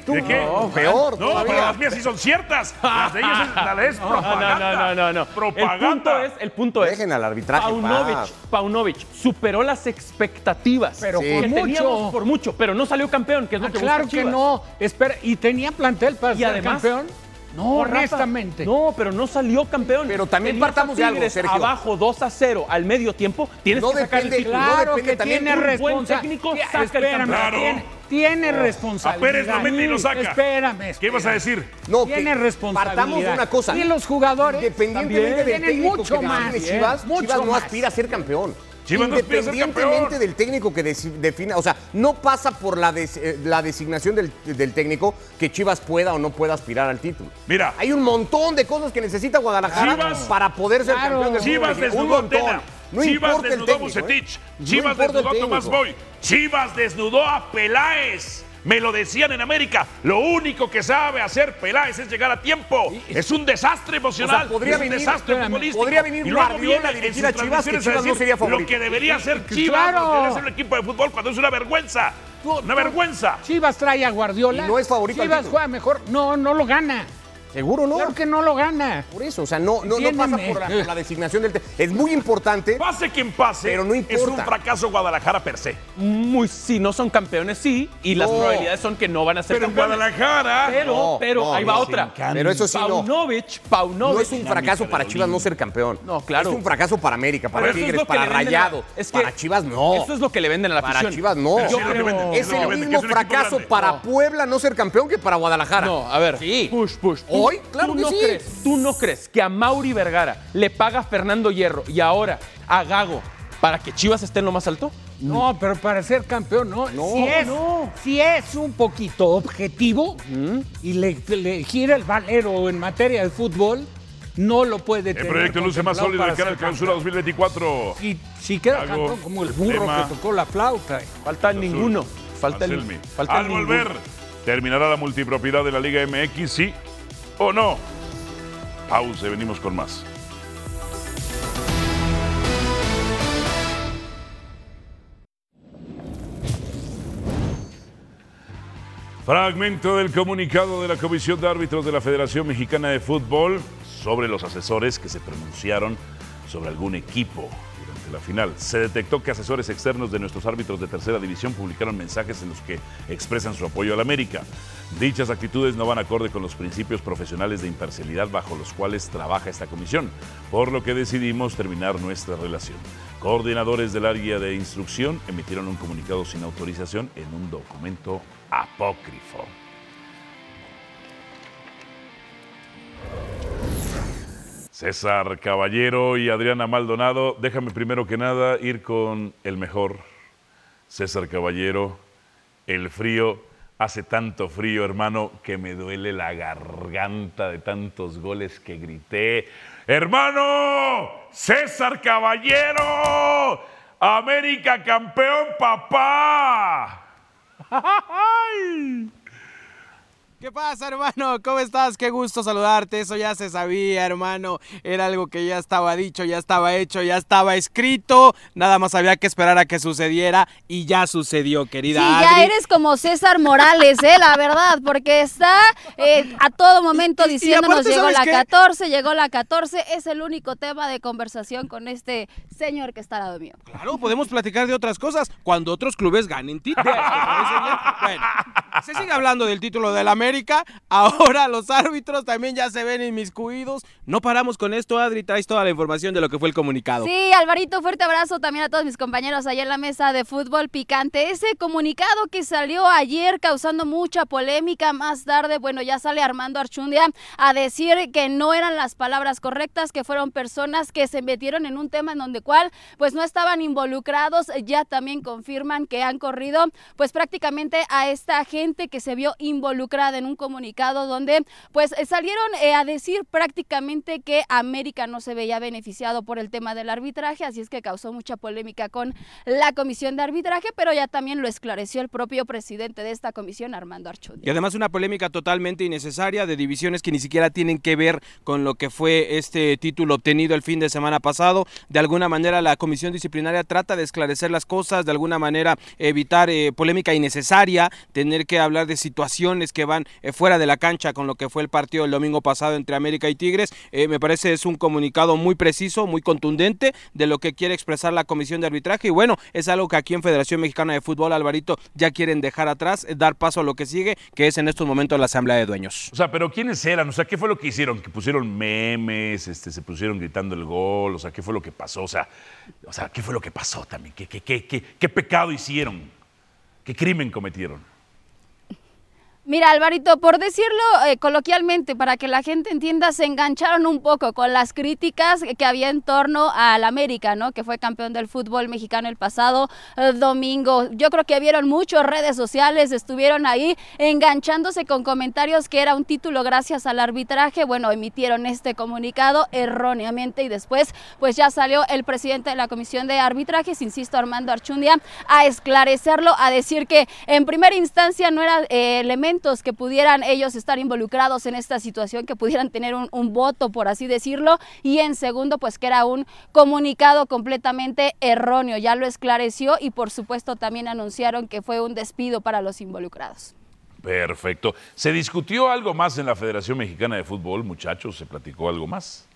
Speaker 4: tú.
Speaker 5: ¿De qué?
Speaker 4: No, peor
Speaker 5: No,
Speaker 4: todavía.
Speaker 5: pero las mías sí son ciertas. Las de ellos es, la de es
Speaker 7: No,
Speaker 5: propaganda.
Speaker 7: no, no, no, no.
Speaker 5: Propaganda.
Speaker 7: El punto es, el punto es
Speaker 4: Dejen al arbitraje
Speaker 7: Paunovic,
Speaker 4: paz.
Speaker 7: Paunovic superó las expectativas
Speaker 6: Pero
Speaker 4: Sí.
Speaker 6: por
Speaker 7: que
Speaker 6: mucho.
Speaker 7: por mucho, pero no salió campeón, que es lo
Speaker 6: Ah,
Speaker 7: que
Speaker 6: claro que no. Espera, ¿y tenía plantel para
Speaker 7: Y
Speaker 6: ser
Speaker 7: además-
Speaker 6: campeón?
Speaker 7: No, Rafa,
Speaker 6: honestamente.
Speaker 7: no, pero no salió campeón.
Speaker 4: Pero también
Speaker 7: Tenías a
Speaker 4: partamos de algo, Sergio.
Speaker 7: Abajo 2 a 0 al medio tiempo, tienes
Speaker 4: No
Speaker 7: que sacar
Speaker 4: depende-
Speaker 7: el título.
Speaker 4: no
Speaker 6: Claro
Speaker 4: depende
Speaker 6: que
Speaker 4: también
Speaker 6: tiene
Speaker 4: un
Speaker 7: buen
Speaker 6: responsabilidad.
Speaker 7: técnico, saca el
Speaker 6: Espérame,
Speaker 7: campeón.
Speaker 6: tiene, tiene
Speaker 5: A
Speaker 6: responsabilidad.
Speaker 5: Pérez lo mete y lo saca.
Speaker 6: Espérame,
Speaker 5: ¿Qué vas a
Speaker 6: espérame.
Speaker 5: decir?
Speaker 4: No,
Speaker 6: Tiene responsabilidad.
Speaker 4: Partamos de una cosa.
Speaker 6: Y los jugadores
Speaker 4: Independientemente del
Speaker 6: tienen
Speaker 4: técnico
Speaker 6: mucho
Speaker 4: que
Speaker 6: más.
Speaker 4: Chivas,
Speaker 6: mucho
Speaker 4: Chivas no
Speaker 6: más.
Speaker 4: aspira a ser campeón.
Speaker 5: No
Speaker 4: Independientemente del técnico que defina, o sea, no pasa por la, des- eh, la designación del, del técnico que Chivas pueda o no pueda aspirar al título.
Speaker 5: Mira,
Speaker 4: Hay un montón de cosas que necesita Guadalajara
Speaker 5: Chivas-
Speaker 4: para poder ser
Speaker 6: Claro.
Speaker 4: campeón del
Speaker 5: Chivas a
Speaker 4: Un montón.
Speaker 5: Tena.
Speaker 4: No
Speaker 5: Chivas desnudó a
Speaker 4: técnico,
Speaker 5: Bucetich.
Speaker 4: ¿eh? No
Speaker 5: Chivas
Speaker 4: el
Speaker 5: desnudó a Tomás. Boy. Chivas desnudó a Peláez. Me lo decían en América. Lo único que sabe hacer Peláez es llegar a tiempo. Es un desastre emocional.
Speaker 4: O sea, podría
Speaker 5: es un
Speaker 4: venir-
Speaker 5: desastre
Speaker 6: espérame,
Speaker 5: futbolístico.
Speaker 4: podría venir
Speaker 5: Y luego viene
Speaker 4: a dirigir a Chivas, que Chivas no sería
Speaker 5: Lo
Speaker 4: favorito.
Speaker 5: que debería ser Chivas,
Speaker 6: Claro.
Speaker 5: lo que debería ser un equipo de fútbol cuando es una vergüenza. Una vergüenza.
Speaker 6: Chivas trae a Guardiola.
Speaker 4: Y no es favorito
Speaker 6: Chivas juega mejor. No, no lo gana.
Speaker 4: Seguro no.
Speaker 6: Claro que no lo gana.
Speaker 4: Por eso, o sea, no, no, no pasa por la, por la designación del... Es muy importante.
Speaker 5: Pase quien pase,
Speaker 4: Pero no
Speaker 5: es un
Speaker 4: importa.
Speaker 5: fracaso Guadalajara per se.
Speaker 7: Muy, si no son campeones, sí, y las
Speaker 4: No.
Speaker 7: probabilidades son que no van a ser
Speaker 5: Pero en
Speaker 7: campeones.
Speaker 5: Guadalajara.
Speaker 7: Pero,
Speaker 4: No,
Speaker 7: pero,
Speaker 4: no,
Speaker 7: ahí va otra.
Speaker 4: Pero eso sí, no.
Speaker 7: Paunovic, Paunovic.
Speaker 4: No es un fracaso para Chivas no ser campeón.
Speaker 7: No, claro.
Speaker 4: Es un fracaso para América, para
Speaker 7: Pero es
Speaker 4: Tigres, para Rayado.
Speaker 7: es que
Speaker 4: para Chivas no.
Speaker 7: Eso es lo que le venden a la
Speaker 4: Para
Speaker 7: afición.
Speaker 4: Chivas no.
Speaker 5: Pero
Speaker 7: Yo
Speaker 5: es
Speaker 7: creo-
Speaker 5: venden,
Speaker 4: el mismo fracaso para. Puebla no ser campeón que para Guadalajara.
Speaker 7: No, a ver.
Speaker 4: Sí.
Speaker 7: Push, push. ¿Tú-
Speaker 4: Hoy, claro
Speaker 7: ¿tú
Speaker 4: que
Speaker 7: no
Speaker 4: sí.
Speaker 7: Crees, ¿Tú no crees que a Mauri Vergara le paga Fernando Hierro y ahora a Gago para que Chivas esté en lo más alto?
Speaker 6: No, pero para ser campeón, no.
Speaker 4: No,
Speaker 6: si, es,
Speaker 7: no.
Speaker 6: si es un poquito objetivo y le, le gira el valero en materia de fútbol, no lo puede
Speaker 5: El
Speaker 6: tener.
Speaker 5: proyecto luce más sólido de
Speaker 6: para
Speaker 5: cara al clausura
Speaker 6: campeón.
Speaker 5: 2024.
Speaker 6: Y si queda
Speaker 5: Hago
Speaker 6: campeón como el burro
Speaker 5: tema.
Speaker 6: que tocó la flauta.
Speaker 7: Falta
Speaker 5: Azul.
Speaker 7: ninguno. Falta el, falta
Speaker 5: Al
Speaker 7: el ninguno.
Speaker 5: volver, ¿terminará la multipropiedad de la Liga MX, sí o no? Pause, venimos con más. Fragmento del comunicado de la Comisión de Árbitros de la Federación Mexicana de Fútbol sobre los asesores que se pronunciaron sobre algún equipo la final. Se detectó que asesores externos de nuestros árbitros de tercera división publicaron mensajes en los que expresan su apoyo al América. Dichas actitudes no van acorde con los principios profesionales de imparcialidad bajo los cuales trabaja esta comisión, por lo que decidimos terminar nuestra relación. Coordinadores del área de instrucción emitieron un comunicado sin autorización en un documento apócrifo. César Caballero y Adriana Maldonado, déjame primero que nada ir con el mejor. César Caballero, el frío, hace tanto frío, hermano, que me duele la garganta de tantos goles que grité. Hermano, César Caballero, América campeón, papá.
Speaker 8: ¿Qué pasa, hermano? ¿Cómo estás? Qué gusto saludarte. Eso ya se sabía, hermano. Era algo que ya estaba dicho, ya estaba hecho, ya estaba escrito. Nada más había que esperar a que sucediera y ya sucedió, querida
Speaker 9: Sí,
Speaker 8: Adri.
Speaker 9: ya eres como César Morales, ¿eh? La verdad, porque está eh, a todo momento diciéndonos llegó
Speaker 8: ¿sabes
Speaker 9: la
Speaker 8: qué?
Speaker 9: 14, llegó la 14. Es el único tema de conversación con este señor que está al lado mío.
Speaker 8: Claro, podemos platicar de otras cosas cuando otros clubes ganen títulos. Bueno, se sigue hablando del título del América. Ahora los árbitros también ya se ven inmiscuidos. No paramos con esto, Adri. Traes toda la información de lo que fue el comunicado.
Speaker 9: Sí, Alvarito, fuerte abrazo también a todos mis compañeros allá en la mesa de fútbol picante. Ese comunicado que salió ayer causando mucha polémica, más tarde, bueno, ya sale Armando Archundia a decir que no eran las palabras correctas, que fueron personas que se metieron en un tema en donde cual pues no estaban involucrados, ya también confirman que han corrido pues prácticamente a esta gente que se vio involucrada en un comunicado donde pues eh, salieron eh, a decir prácticamente que América no se veía beneficiado por el tema del arbitraje, así es que causó mucha polémica con la comisión de arbitraje, pero ya también lo esclareció el propio presidente de esta comisión, Armando
Speaker 8: Y
Speaker 9: Archundia.
Speaker 8: además una polémica totalmente innecesaria de divisiones que ni siquiera tienen que ver con lo que fue este título obtenido el fin de semana pasado. De alguna manera la comisión disciplinaria trata de esclarecer las cosas, de alguna manera evitar eh, polémica innecesaria, tener que hablar de situaciones que van eh, fuera de la cancha con lo que fue el partido el domingo pasado entre América y Tigres. Eh, me parece es un comunicado muy preciso, muy contundente de lo que quiere expresar la comisión de arbitraje y bueno, es algo que aquí en Federación Mexicana de Fútbol, Alvarito, ya quieren dejar atrás, eh, dar paso a lo que sigue, que es en estos momentos la Asamblea de Dueños.
Speaker 5: O sea, pero ¿quiénes eran? O sea, ¿qué fue lo que hicieron? Que pusieron memes, este, se pusieron gritando el gol, o sea, ¿qué fue lo que pasó? O sea, ¿qué fue lo que pasó también? ¿Qué, qué, qué, qué, qué pecado hicieron? ¿Qué crimen cometieron?
Speaker 9: Mira, Alvarito, por decirlo eh, coloquialmente, para que la gente entienda, se engancharon un poco con las críticas que había en torno al América, ¿no? Que fue campeón del fútbol mexicano el pasado eh, domingo. Yo creo que vieron muchos redes sociales, estuvieron ahí enganchándose con comentarios que era un título gracias al arbitraje. Bueno, emitieron este comunicado erróneamente y después, pues ya salió el presidente de la comisión de arbitrajes, insisto, Armando Archundia, a esclarecerlo, a decir que en primera instancia no eran eh, elementos que pudieran ellos estar involucrados en esta situación, que pudieran tener un, un, voto, por así decirlo, y en segundo, pues que era un comunicado completamente erróneo. Ya lo esclareció y por supuesto también anunciaron que fue un despido para los involucrados.
Speaker 5: Perfecto. ¿Se discutió algo más en la Federación Mexicana de Fútbol, muchachos? ¿Se platicó algo más?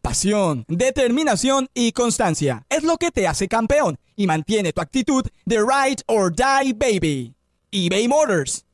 Speaker 10: Pasión, determinación y constancia es lo que te hace campeón y mantiene tu actitud de ride or die baby. eBay Motors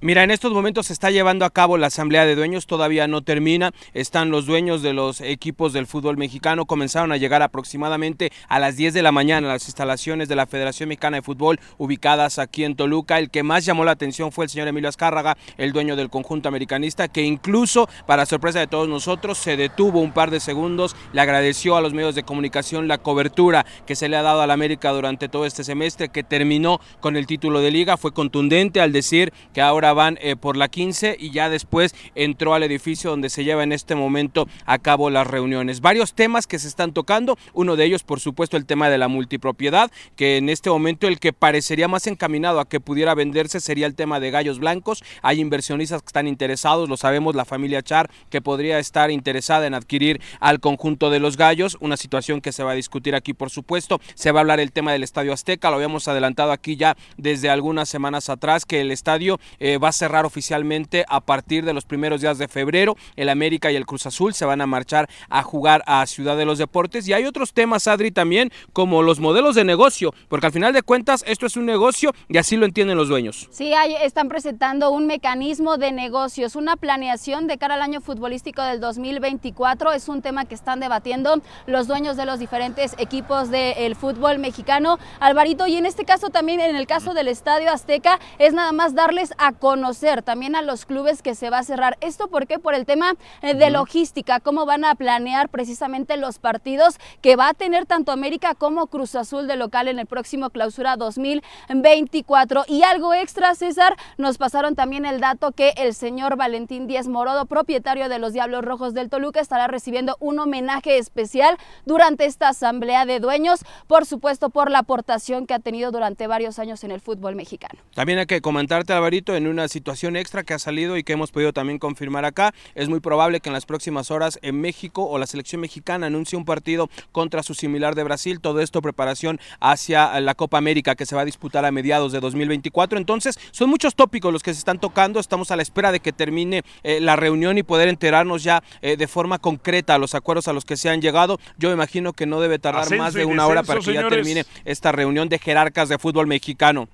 Speaker 8: Mira, en estos momentos se está llevando a cabo la asamblea de dueños, todavía no termina. Están los dueños de los equipos del fútbol mexicano, comenzaron a llegar aproximadamente a las 10 de la mañana a las instalaciones de la Federación Mexicana de Fútbol ubicadas aquí en Toluca. El que más llamó la atención fue el señor Emilio Azcárraga, el dueño del conjunto americanista, que incluso, para sorpresa de todos nosotros, se detuvo un par de segundos, le agradeció a los medios de comunicación la cobertura que se le ha dado a la América durante todo este semestre, que terminó con el título de liga, fue contundente al decir que ahora van eh, por la 15 y ya después entró al edificio donde se lleva en este momento a cabo las reuniones. Varios temas que se están tocando, uno de ellos por supuesto el tema de la multipropiedad, que en este momento el que parecería más encaminado a que pudiera venderse sería el tema de gallos blancos. Hay inversionistas que están interesados, lo sabemos, la familia Char que podría estar interesada en adquirir al conjunto de los gallos, una situación que se va a discutir aquí por supuesto. Se va a hablar el tema del Estadio Azteca, lo habíamos adelantado aquí ya desde algunas semanas atrás que el estadio eh, va a cerrar oficialmente a partir de los primeros días de febrero. El América y el Cruz Azul se van a marchar a jugar a Ciudad de los Deportes. Y hay otros temas, Adri, también, como los modelos de negocio, porque al final de cuentas esto es un negocio y así lo entienden los dueños.
Speaker 9: Sí, están presentando un mecanismo de negocios, una planeación de cara al año futbolístico del 2024. Es un tema que están debatiendo los dueños de los diferentes equipos del fútbol mexicano. Alvarito, y en este caso también, en el caso del Estadio Azteca, es nada más darles a conocer también a los clubes que se va a cerrar. ¿Esto por qué? Por el tema eh, de logística, cómo van a planear precisamente los partidos que va a tener tanto América como Cruz Azul de local en el próximo clausura 2024. Y algo extra, César, nos pasaron también el dato que el señor Valentín Díaz Morodo, propietario de los Diablos Rojos del Toluca, estará recibiendo un homenaje especial durante esta asamblea de dueños, por supuesto por la aportación que ha tenido durante varios años en el fútbol mexicano.
Speaker 8: También hay que comentarte, Alvarito, en una situación extra que ha salido y que hemos podido también confirmar acá, es muy probable que en las próximas horas en México o la selección mexicana anuncie un partido contra su similar de Brasil. Todo esto preparación hacia la Copa América que se va a disputar a mediados de 2024. Entonces, son muchos tópicos los que se están tocando. Estamos a la espera de que termine eh, la reunión y poder enterarnos ya eh, de forma concreta los acuerdos a los que se han llegado. Yo me imagino que no debe tardar
Speaker 5: Ascenso
Speaker 8: más de una hora para que ya termine esta reunión de jerarcas de fútbol mexicano.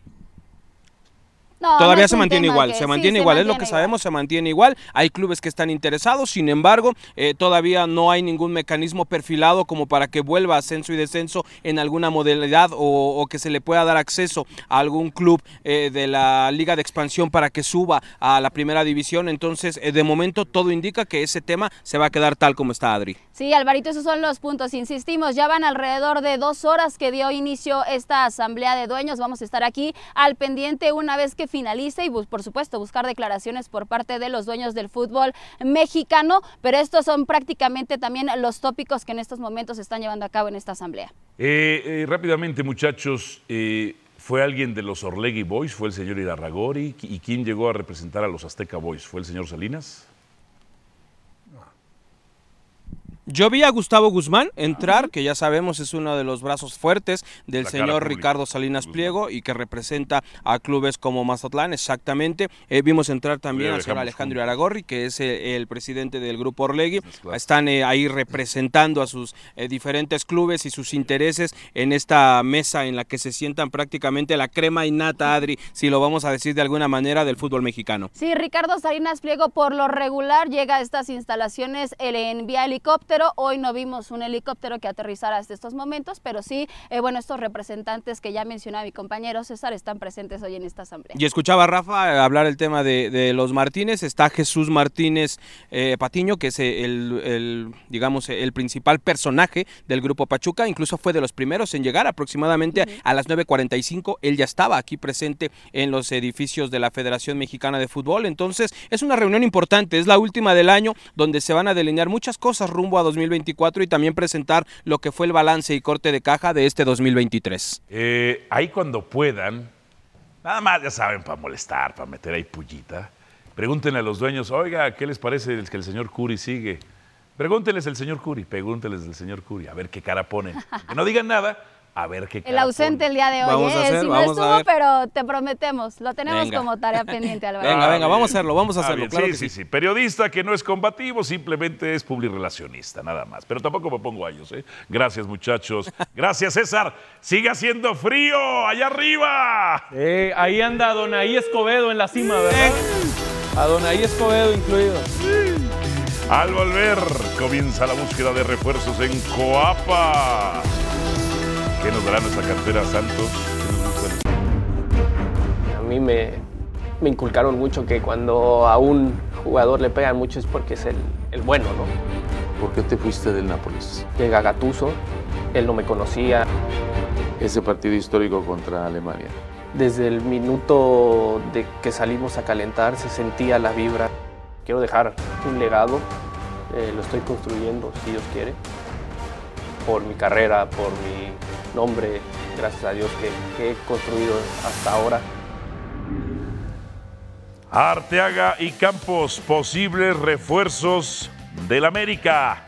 Speaker 9: No, no
Speaker 8: Todavía
Speaker 9: es
Speaker 8: se mantiene igual,
Speaker 9: que-
Speaker 8: se
Speaker 9: sí,
Speaker 8: mantiene
Speaker 9: se
Speaker 8: igual, es lo que
Speaker 9: igual.
Speaker 8: sabemos, se mantiene igual. Hay clubes que están interesados, sin embargo, eh, todavía no hay ningún mecanismo perfilado como para que vuelva ascenso y descenso en alguna modalidad o, o que se le pueda dar acceso a algún club eh, de la liga de expansión para que suba a la primera división. Entonces, eh, de momento, todo indica que ese tema se va a quedar tal como está, Adri.
Speaker 9: Sí, Alvarito, esos son los puntos. Insistimos, ya van alrededor de dos horas que dio inicio esta asamblea de dueños. Vamos a estar aquí al pendiente una vez que finalice y, bus- por supuesto, buscar declaraciones por parte de los dueños del fútbol mexicano. Pero estos son prácticamente también los tópicos que en estos momentos se están llevando a cabo en esta asamblea.
Speaker 5: Eh, eh, rápidamente, muchachos, eh, ¿fue alguien de los Orlegui Boys? ¿Fue el señor Irarragori? ¿Y quién llegó a representar a los Azteca Boys? ¿Fue el señor Salinas?
Speaker 8: Yo vi a Gustavo Guzmán entrar, que ya sabemos es uno de los brazos fuertes del
Speaker 5: La
Speaker 8: señor Ricardo Salinas
Speaker 5: Guzmán.
Speaker 8: Pliego y que representa a clubes como Mazatlán, exactamente. Eh, vimos entrar también al señor Alejandro
Speaker 5: juntos.
Speaker 8: Aragorri, que es eh, el presidente del grupo Orlegui.
Speaker 5: claro.
Speaker 8: Están eh, ahí representando a sus eh, diferentes clubes y sus intereses en esta mesa en la que se sientan prácticamente la crema innata, Adri, si lo vamos a decir de alguna manera, del fútbol mexicano.
Speaker 9: Sí, Ricardo Salinas Pliego por lo regular llega a estas instalaciones el- en vía helicóptero helicóptero. Hoy no vimos un helicóptero que aterrizara hasta estos momentos, pero sí, eh, bueno, estos representantes que ya mencionaba mi compañero César están presentes hoy en esta asamblea.
Speaker 8: Y escuchaba a Rafa hablar el tema de, de los Martínez. Está Jesús Martínez eh, Patiño, que es el, el, digamos, el principal personaje del grupo Pachuca. Incluso fue de los primeros en llegar aproximadamente a las 9.45. Él ya estaba aquí presente en los edificios de la Federación Mexicana de Fútbol. Entonces, es una reunión importante. Es la última del año donde se van a delinear muchas cosas rumbo a 2024 y también presentar lo que fue el balance y corte de caja de este 2023.
Speaker 5: Eh, ahí cuando puedan, nada más, ya saben, para molestar, para meter ahí pullita, pregúntenle a los dueños, oiga, ¿qué les parece que el señor Curi sigue? Pregúntenles el señor Curi, pregúntenles del señor Curi, a ver qué cara ponen. Que no digan nada, a ver qué
Speaker 9: El ausente el día de hoy,
Speaker 8: Vamos a
Speaker 9: ¿eh?
Speaker 8: hacer,
Speaker 9: sí no estuvo,
Speaker 8: ver.
Speaker 9: pero te prometemos, lo tenemos
Speaker 8: Venga.
Speaker 9: como tarea pendiente, Álvaro.
Speaker 8: Venga, venga, vamos a hacerlo, vamos a hacerlo. claro
Speaker 5: sí,
Speaker 8: que
Speaker 5: sí,
Speaker 8: sí.
Speaker 5: sí. Periodista que no es combativo, simplemente es publirelacionista, nada más. Pero tampoco me pongo a ellos, ¿eh? Gracias, muchachos. Gracias, César. Sigue haciendo frío allá arriba.
Speaker 7: Eh, ahí anda Donaí Escobedo en la cima, ¿verdad? A Donaí Escobedo incluido.
Speaker 5: Al volver, comienza la búsqueda de refuerzos en Coapa. ¿Qué nos dará nuestra cartera Santos?
Speaker 11: A mí me, me inculcaron mucho que cuando a un jugador le pegan mucho es porque es el, el bueno, ¿no?
Speaker 12: ¿Por qué te fuiste del Nápoles?
Speaker 11: Llega Gattuso, él no me conocía.
Speaker 12: Ese partido histórico contra Alemania.
Speaker 11: Desde el minuto de que salimos a calentar se sentía la vibra. Quiero dejar un legado, eh, lo estoy construyendo si Dios quiere, por mi carrera, por mi nombre, gracias a Dios que, que he construido hasta ahora.
Speaker 5: Arteaga y Campos, posibles refuerzos del América.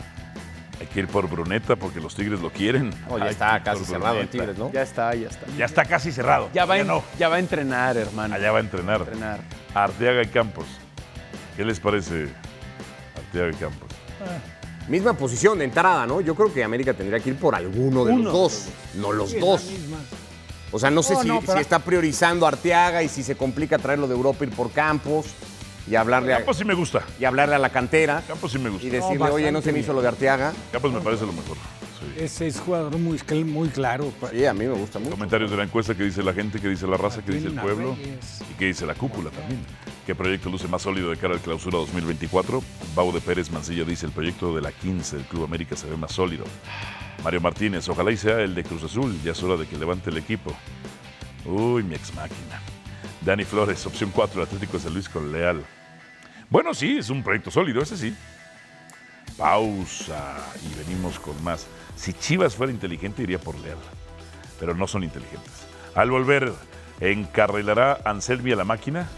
Speaker 5: Hay que ir por Bruneta porque los Tigres lo quieren.
Speaker 4: Oh, ya
Speaker 5: Hay
Speaker 4: está casi cerrado el. Tigres, ¿no?
Speaker 7: Ya está, ya está.
Speaker 5: Ya está casi cerrado.
Speaker 7: Ya va,
Speaker 5: Ya
Speaker 7: en-
Speaker 5: no.
Speaker 7: ya va a entrenar, hermano.
Speaker 5: Allá va a entrenar.
Speaker 7: entrenar.
Speaker 5: Arteaga y Campos. ¿Qué les parece Arteaga y Campos?
Speaker 4: Misma posición de entrada, ¿no? Yo creo que América tendría que ir por alguno de
Speaker 6: Uno.
Speaker 4: los dos, no los
Speaker 6: Sí,
Speaker 4: dos. O sea, no sé
Speaker 6: No,
Speaker 4: si,
Speaker 6: no, pero-
Speaker 4: si está priorizando a Arteaga y si se complica traerlo de Europa, ir por Campos y hablarle, a,
Speaker 5: Campos sí me gusta.
Speaker 4: y hablarle a la cantera
Speaker 5: Campos sí me gusta.
Speaker 4: y decirle,
Speaker 6: No,
Speaker 4: oye, no se me hizo lo de Arteaga.
Speaker 5: Campos me parece lo mejor. Sí.
Speaker 6: Ese es jugador muy, muy claro.
Speaker 4: Sí, a mí me gusta mucho.
Speaker 5: Comentarios de la encuesta que dice la gente, que dice la raza, que dice el pueblo y que dice la cúpula también. ¿Qué proyecto luce más sólido de cara al clausura 2024? Bau de Pérez Mancilla dice el proyecto de la 15 del Club América se ve más sólido. Mario Martínez, ojalá y sea el de Cruz Azul, ya es hora de que levante el equipo. Uy, mi ex máquina. Dani Flores, opción 4, Atlético de San Luis con Leal. Bueno, sí, es un proyecto sólido, ese sí. Pausa y venimos con más. Si Chivas fuera inteligente, iría por Leal, pero no son inteligentes. Al volver, ¿encarrilará Anselmi a la máquina?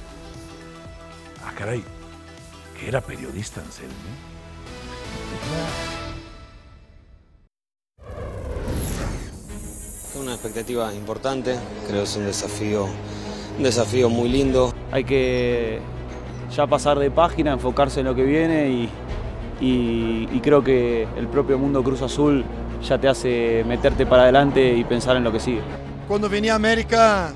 Speaker 5: Ah, caray, que era periodista Anselmi.
Speaker 3: Es una expectativa importante, creo que es un desafío, un desafío muy lindo.
Speaker 13: Hay que ya pasar de página, enfocarse en lo que viene y, y- y creo que el propio mundo Cruz Azul ya te hace meterte para adelante y pensar en lo que sigue.
Speaker 14: Cuando venía a América,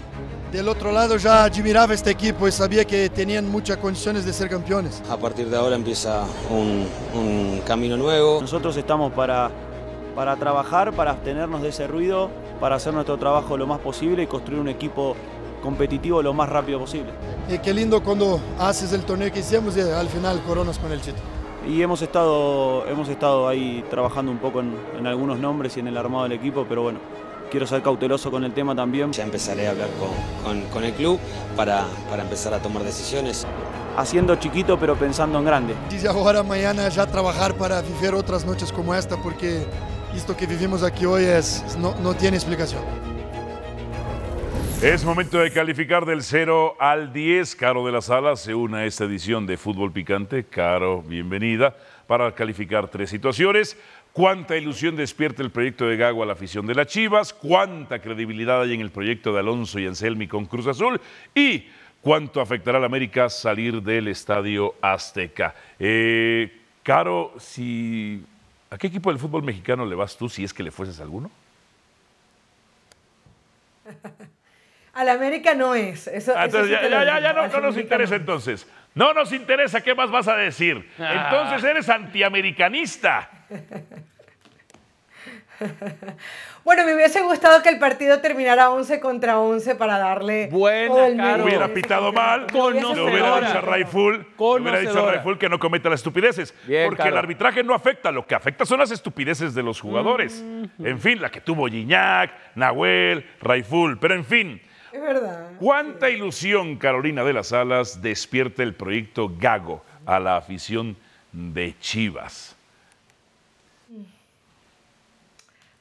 Speaker 14: del otro lado ya admiraba este equipo y sabía que tenían muchas condiciones de ser campeones.
Speaker 3: A partir de ahora empieza un, un camino nuevo.
Speaker 13: Nosotros estamos para, para trabajar, para abstenernos de ese ruido, para hacer nuestro trabajo lo más posible y construir un equipo competitivo lo más rápido posible.
Speaker 14: Y qué lindo cuando haces el torneo que hicimos y al final coronas con el título.
Speaker 13: Y hemos estado, hemos estado ahí trabajando un poco en, en algunos nombres y en el armado del equipo, pero bueno, quiero ser cauteloso con el tema también.
Speaker 3: Ya empezaré a hablar con, con- con el club para, para empezar a tomar decisiones.
Speaker 13: Haciendo chiquito pero pensando en grande.
Speaker 14: Desde ahora mañana ya trabajar para vivir otras noches como esta porque esto que vivimos aquí hoy es, no, no tiene explicación.
Speaker 5: Es momento de calificar del 0 al 10. Caro de la Sala se une a esta edición de Fútbol Picante. Caro, bienvenida. Para calificar tres situaciones. ¿Cuánta ilusión despierta el proyecto de Gago a la afición de las Chivas? ¿Cuánta credibilidad hay en el proyecto de Alonso y Anselmi con Cruz Azul? ¿Y cuánto afectará al América salir del Estadio Azteca? Eh, Caro, si, ¿a qué equipo del fútbol mexicano le vas tú si es que le fueses a alguno?
Speaker 15: Al América no es. Eso,
Speaker 5: Ah,
Speaker 15: eso
Speaker 5: entonces,
Speaker 15: sí
Speaker 5: ya, ya, ya, no, no nos interesa entonces. No nos interesa qué más vas a decir.
Speaker 7: Ah.
Speaker 5: Entonces eres antiamericanista.
Speaker 15: Bueno, me hubiese gustado que el partido terminara 11 contra 11 para darle
Speaker 7: Buena,
Speaker 15: mérito.
Speaker 5: Hubiera pitado mal, le hubiera dicho a Raiful, le hubiera dicho a. Raiful que no cometa las estupideces.
Speaker 7: Bien,
Speaker 5: porque
Speaker 7: Caro.
Speaker 5: el arbitraje no afecta, lo que afecta son las estupideces de los jugadores. En fin, la que tuvo Gignac, Nahuel, Raiful, pero en fin.
Speaker 15: Es verdad.
Speaker 5: ¿Cuánta ilusión, Carolina de las Alas, despierta el proyecto Gago a la afición de Chivas?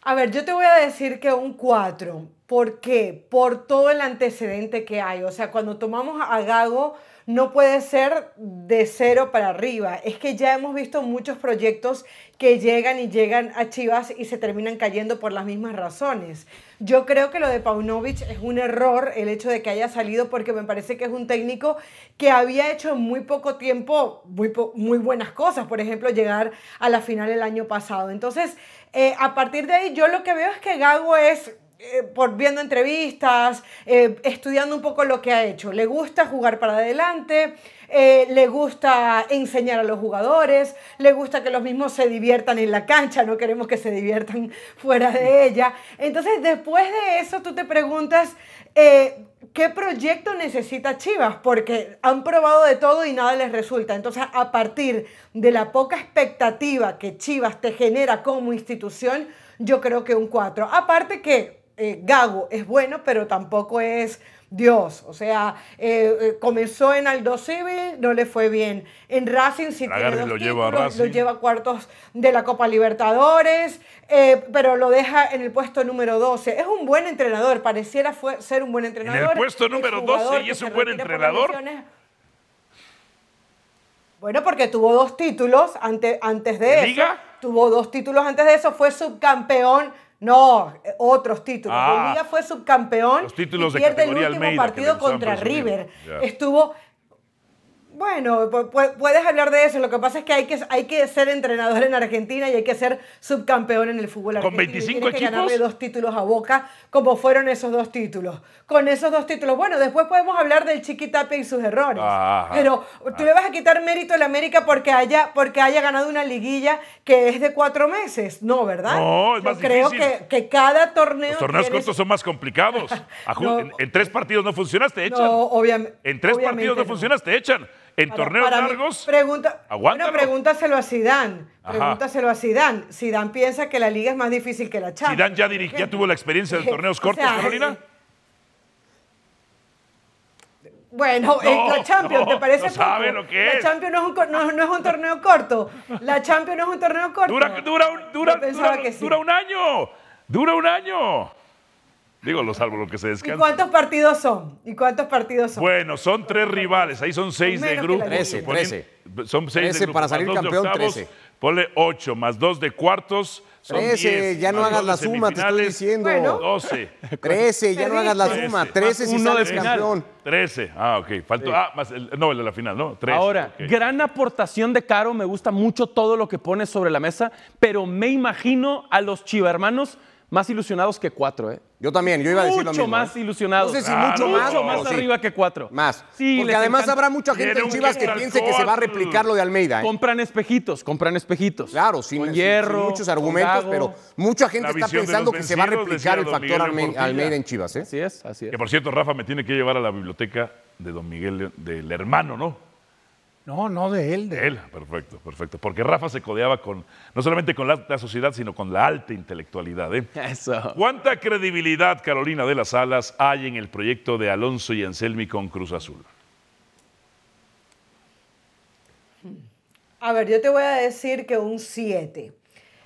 Speaker 15: A ver, yo te voy a decir que un 4. ¿Por qué? Por todo el antecedente que hay. O sea, cuando tomamos a Gago, no puede ser de cero para arriba. Es que ya hemos visto muchos proyectos que llegan y llegan a Chivas y se terminan cayendo por las mismas razones. Yo creo que lo de Paunovic es un error el hecho de que haya salido porque me parece que es un técnico que había hecho en muy poco tiempo muy, muy buenas cosas. Por ejemplo, llegar a la final el año pasado. Entonces, eh, a partir de ahí, yo lo que veo es que Gago es eh, por viendo entrevistas, eh, estudiando un poco lo que ha hecho. Le gusta jugar para adelante, eh, le gusta enseñar a los jugadores, le gusta que los mismos se diviertan en la cancha, no queremos que se diviertan fuera de ella. Entonces, después de eso, tú te preguntas, ¿qué proyecto necesita Chivas? Porque han probado de todo y nada les resulta. Entonces, a partir de la poca expectativa que Chivas te genera como institución, yo creo que un 4. Aparte que eh, Gago es bueno, pero tampoco es Dios. O sea, eh, eh, comenzó en Aldo Civil, no le fue bien. En Racing sí tiene dos
Speaker 5: lo lleva a
Speaker 15: títulos, lo
Speaker 5: Racing.
Speaker 15: lleva a cuartos de la Copa Libertadores, eh, pero lo deja en el puesto número 12. Es un buen entrenador, pareciera fue, ser un buen entrenador.
Speaker 5: puesto
Speaker 15: Es
Speaker 5: número
Speaker 15: jugador
Speaker 5: 12 y es un buen entrenador.
Speaker 15: Bueno, porque tuvo dos títulos ante- antes de
Speaker 5: ¿De
Speaker 15: eso.
Speaker 5: liga?
Speaker 15: Tuvo dos títulos antes de eso, fue subcampeón. No, otros títulos.
Speaker 5: Ah.
Speaker 15: liga fue subcampeón.
Speaker 5: Los títulos
Speaker 15: y
Speaker 5: de
Speaker 15: pierde el último
Speaker 5: Almeida,
Speaker 15: partido contra. River. Estuvo bueno, pu- pu- puedes hablar de eso. Lo que pasa es que hay que, hay que ser entrenador en Argentina y hay que ser subcampeón en el fútbol
Speaker 5: ¿Con
Speaker 15: argentino. y
Speaker 5: 25
Speaker 15: tienes que
Speaker 5: equipos?
Speaker 15: ganarle dos títulos a Boca, como fueron esos dos títulos. Con esos dos títulos. Bueno, después podemos hablar del Chiquitapia y sus errores.
Speaker 5: Ajá.
Speaker 15: Pero tú le vas a quitar mérito a la América porque haya, porque haya ganado una liguilla que es de cuatro meses. No, ¿verdad?
Speaker 5: No, es
Speaker 15: Yo
Speaker 5: más
Speaker 15: creo
Speaker 5: difícil.
Speaker 15: que, que cada torneo.
Speaker 5: Los torneos cortos son más complicados.
Speaker 15: No.
Speaker 5: en, en tres partidos no funcionas, te echan.
Speaker 15: No, obviam-
Speaker 5: en tres
Speaker 15: obviamente
Speaker 5: partidos no, funcionas, te echan. En
Speaker 15: Para-
Speaker 5: torneos
Speaker 15: para
Speaker 5: largos,
Speaker 15: pregunta. Bueno, pregúntaselo a Zidane.
Speaker 5: Ajá.
Speaker 15: Pregúntaselo a Zidane. Zidane piensa que la liga es más difícil que la Champions.
Speaker 5: Zidane ya, tuvo la experiencia de torneos
Speaker 15: O
Speaker 5: cortos,
Speaker 15: sea,
Speaker 5: Carolina.
Speaker 15: Bueno,
Speaker 5: No,
Speaker 15: eh, la Champions,
Speaker 5: no,
Speaker 15: ¿te parece
Speaker 5: no sabe lo que
Speaker 15: La
Speaker 5: es.
Speaker 15: Champions no es, un, cor- no- no es un torneo corto. La Champions no es un torneo corto.
Speaker 5: Dura, dura,
Speaker 15: sí.
Speaker 5: dura un año. Dura un año. Digo, lo salvo lo que se
Speaker 15: ¿Y
Speaker 5: descansa.
Speaker 15: cuántos partidos son? ¿Y cuántos partidos son?
Speaker 5: Bueno, son tres rivales, ahí son seis de
Speaker 15: Menos
Speaker 5: grupo.
Speaker 4: Trece, trece.
Speaker 5: Son seis
Speaker 4: Trece
Speaker 5: de grupo.
Speaker 4: para salir
Speaker 5: de
Speaker 4: campeón,
Speaker 5: octavos,
Speaker 4: trece.
Speaker 5: Ponle ocho, más dos de cuartos. Son
Speaker 4: 13,
Speaker 5: diez,
Speaker 4: ya no hagas la suma, te estoy diciendo.
Speaker 15: Bueno.
Speaker 5: 12.
Speaker 4: 13, ya no hagas la suma. 13 si
Speaker 7: Uno
Speaker 4: sales campeón.
Speaker 5: 13. Ah, ok. Faltó. Ah, más el, no, el de la final, ¿no? 13.
Speaker 7: Ahora, gran aportación de Caro, me gusta mucho todo lo que pone sobre la mesa, pero me imagino a los chivermanos más ilusionados que cuatro, ¿eh?
Speaker 4: Yo también, yo iba a decir lo
Speaker 7: mucho
Speaker 4: mismo.
Speaker 7: más
Speaker 4: ¿eh?
Speaker 7: ilusionados.
Speaker 4: No sé si
Speaker 5: Claro,
Speaker 4: mucho más
Speaker 7: mucho más
Speaker 4: sí.
Speaker 7: arriba que cuatro.
Speaker 4: Más.
Speaker 7: Sí,
Speaker 4: Porque además
Speaker 7: encanta.
Speaker 4: habrá mucha gente en Chivas que piense que se va a replicar lo de Almeida. ¿eh?
Speaker 7: Compran espejitos, compran espejitos.
Speaker 4: Claro, sin,
Speaker 7: Con hierro,
Speaker 4: sin muchos argumentos, pero mucha gente está pensando que se va a replicar el factor
Speaker 5: Miguel
Speaker 4: Alme-
Speaker 5: Portilla.
Speaker 4: Almeida en Chivas. ¿eh?
Speaker 7: Así es, así es.
Speaker 5: Que por cierto, Rafa me tiene que llevar a la biblioteca de don Miguel, del hermano, ¿no?
Speaker 6: No, no de él. De
Speaker 5: él, perfecto, perfecto. Porque Rafa se codeaba con, no solamente con la alta sociedad, sino con la alta intelectualidad. ¿eh?
Speaker 7: Eso.
Speaker 5: ¿Cuánta credibilidad, Carolina de las Alas, hay en el proyecto de Alonso y Anselmi con Cruz Azul?
Speaker 15: A ver, yo te voy a decir que un 7.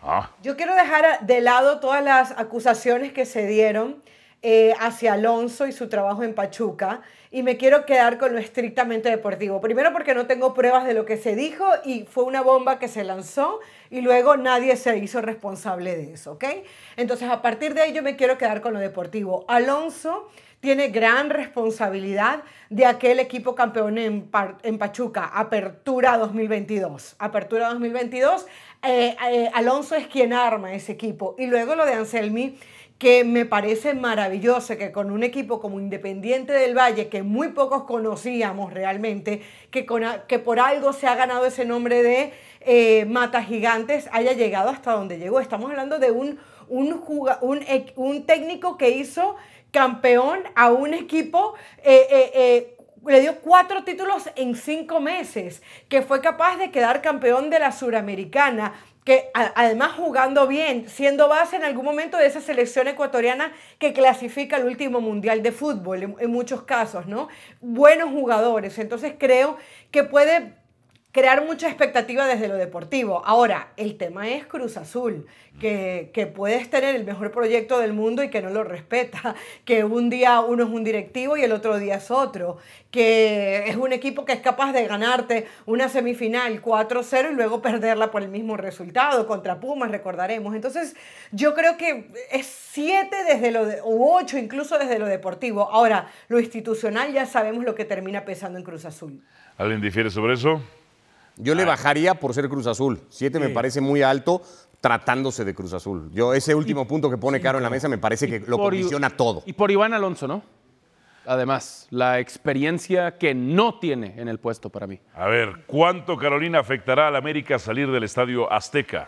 Speaker 5: Ah,
Speaker 15: Yo quiero dejar de lado todas las acusaciones que se dieron eh, hacia Alonso y su trabajo en Pachuca y me quiero quedar con lo estrictamente deportivo. Primero porque no tengo pruebas de lo que se dijo y fue una bomba que se lanzó y luego nadie se hizo responsable de eso, ¿ok? Entonces a partir de ahí yo me quiero quedar con lo deportivo. Alonso tiene gran responsabilidad de aquel equipo campeón en, en Pachuca, Apertura 2022. Apertura 2022, eh, eh, Alonso es quien arma ese equipo. Y luego lo de Anselmi, que me parece maravilloso que con un equipo como Independiente del Valle, que muy pocos conocíamos realmente, que, con, que por algo se ha ganado ese nombre de eh, Mata Gigantes, haya llegado hasta donde llegó. Estamos hablando de un, un, un, técnico que hizo campeón a un equipo eh, eh, le dio cuatro títulos en cinco meses, que fue capaz de quedar campeón de la Suramericana, que además jugando bien, siendo base en algún momento de esa selección ecuatoriana que clasifica el último mundial de fútbol, en muchos casos, ¿no? Buenos jugadores, entonces creo que puede crear mucha expectativa desde lo deportivo. Ahora, el tema es Cruz Azul, que, que, puedes tener el mejor proyecto del mundo y que no lo respeta, que un día uno es un directivo y el otro día es otro, que es un equipo que es capaz de ganarte una semifinal 4-0 y luego perderla por el mismo resultado, contra Pumas, recordaremos. Entonces, yo creo que es 7 desde lo, de, o 8 incluso desde lo deportivo. Ahora, lo institucional ya sabemos lo que termina pesando en Cruz Azul.
Speaker 5: ¿Alguien difiere sobre eso?
Speaker 4: Yo le bajaría por ser Cruz Azul. Siete me parece muy alto tratándose de Cruz Azul. Yo ese último punto que pone Caro en la mesa me parece que lo condiciona todo.
Speaker 7: Y por Iván Alonso, ¿no? Además, la experiencia que no tiene en el puesto para mí.
Speaker 5: A ver, ¿cuánto Carolina afectará al América salir del estadio Azteca?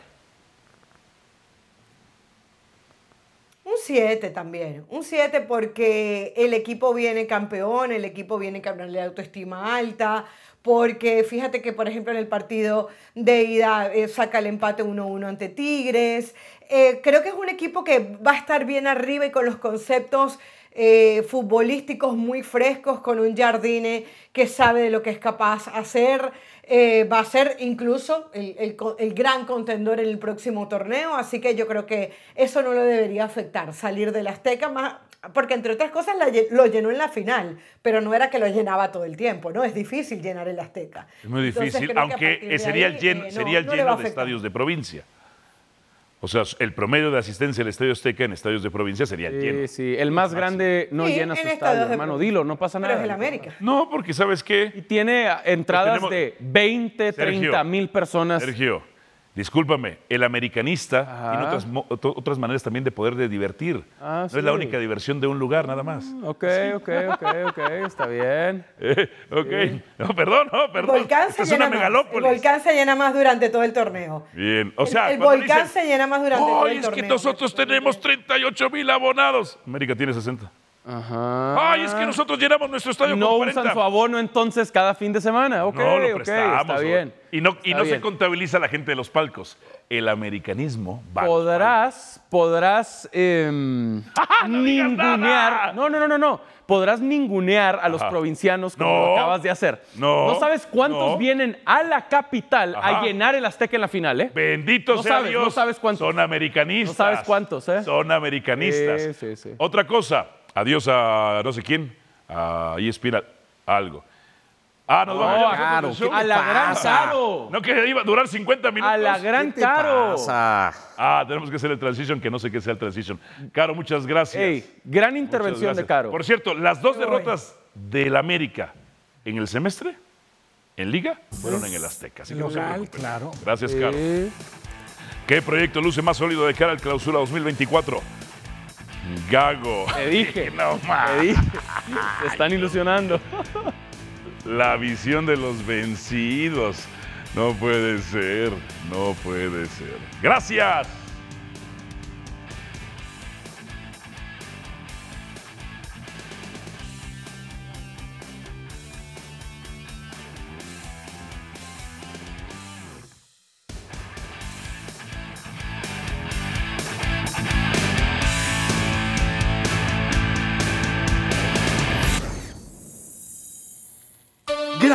Speaker 15: Un 7 también, un 7 porque el equipo viene campeón, el equipo viene campeón de autoestima alta, porque fíjate que, por ejemplo, en el partido de ida eh, saca el empate 1-1 ante Tigres. Eh, creo que es un equipo que va a estar bien arriba y con los conceptos eh, futbolísticos muy frescos, con un Jardine que sabe de lo que es capaz hacer. va a ser incluso el, gran contendor en el próximo torneo, así que yo creo que eso no lo debería afectar, salir del Azteca, más, porque entre otras cosas la, lo llenó en la final, pero no era que lo llenaba todo el tiempo, ¿no? Es difícil llenar el Azteca.
Speaker 5: Es muy difícil, Entonces, aunque sería el, llen, eh, no, sería el no lleno de estadios de provincia. O sea, el promedio de asistencia al Estadio Azteca en estadios de provincia sería el
Speaker 7: sí,
Speaker 5: lleno.
Speaker 7: Sí, el más grande no
Speaker 15: sí,
Speaker 7: llena su estadio, hermano, dilo, no pasa nada.
Speaker 15: Pero es el América.
Speaker 5: No, porque ¿sabes qué?
Speaker 7: Y tiene entradas tenemos... de 20,
Speaker 5: Sergio,
Speaker 7: 30 mil personas.
Speaker 5: Sergio, discúlpame, el americanista Ajá. tiene otras, otras, maneras también de poder de divertir.
Speaker 7: Ah,
Speaker 5: no
Speaker 7: sí.
Speaker 5: es la única diversión de un lugar, nada más.
Speaker 7: Ok, ok, ok, ok, está bien.
Speaker 5: Eh, ok,
Speaker 7: Sí.
Speaker 5: no, perdón, no, perdón.
Speaker 15: El volcán,
Speaker 5: Esta
Speaker 15: se
Speaker 5: es
Speaker 15: llena
Speaker 5: una
Speaker 15: más.
Speaker 5: megalópolis.
Speaker 15: el volcán se llena más durante todo el torneo.
Speaker 5: Bien, o sea,
Speaker 15: el, volcán
Speaker 5: dicen,
Speaker 15: se llena más durante todo
Speaker 5: Ay,
Speaker 15: el
Speaker 5: es
Speaker 15: torneo.
Speaker 5: que nosotros tenemos 38 mil abonados. América tiene 60.
Speaker 7: Ajá.
Speaker 5: Ay, es que nosotros llenamos nuestro estadio
Speaker 7: no
Speaker 5: con 40.
Speaker 7: usan su abono entonces cada fin de semana. Ok,
Speaker 5: no, lo prestamos.
Speaker 7: está bien.
Speaker 5: Y no, y no se contabiliza la gente de los palcos. El americanismo va.
Speaker 7: Podrás, podrás em, ningunear. No, no, no, no, no. Podrás ningunear a los
Speaker 5: Ajá.
Speaker 7: provincianos como
Speaker 5: No.
Speaker 7: lo acabas de hacer.
Speaker 5: No.
Speaker 7: sabes cuántos
Speaker 5: No.
Speaker 7: vienen a la capital
Speaker 5: Ajá.
Speaker 7: a llenar el Azteca en la final, ¿eh?
Speaker 5: Bendito
Speaker 7: No
Speaker 5: sea
Speaker 7: sabes,
Speaker 5: Dios.
Speaker 7: no sabes cuántos.
Speaker 5: Son americanistas.
Speaker 7: No sabes cuántos, ¿eh?
Speaker 5: Son americanistas.
Speaker 7: Sí, sí, sí.
Speaker 5: Otra cosa. Adiós a no sé quién. A ESPN. a- Algo. Ah, nos
Speaker 7: No,
Speaker 5: vamos
Speaker 7: a-
Speaker 5: show.
Speaker 7: a la gran caro.
Speaker 5: No, que iba a durar 50 minutos.
Speaker 7: A la gran
Speaker 4: ¿Qué te
Speaker 7: caro.
Speaker 4: pasa?
Speaker 5: Ah, tenemos que hacer el transition, que no sé qué sea el transition. Caro, muchas gracias.
Speaker 7: Ey, gran intervención de. Caro.
Speaker 5: Por cierto, las dos derrotas del América en el semestre, en Liga, fueron en el Azteca. Así que no se
Speaker 6: claro.
Speaker 5: Gracias, Caro.
Speaker 7: Sí.
Speaker 5: ¿Qué proyecto luce más sólido de cara al clausura 2024? Gago.
Speaker 7: Te dije.
Speaker 5: No más.
Speaker 7: Te dije. Te están ilusionando.
Speaker 5: La visión de los vencidos. No puede ser. No puede ser. Gracias.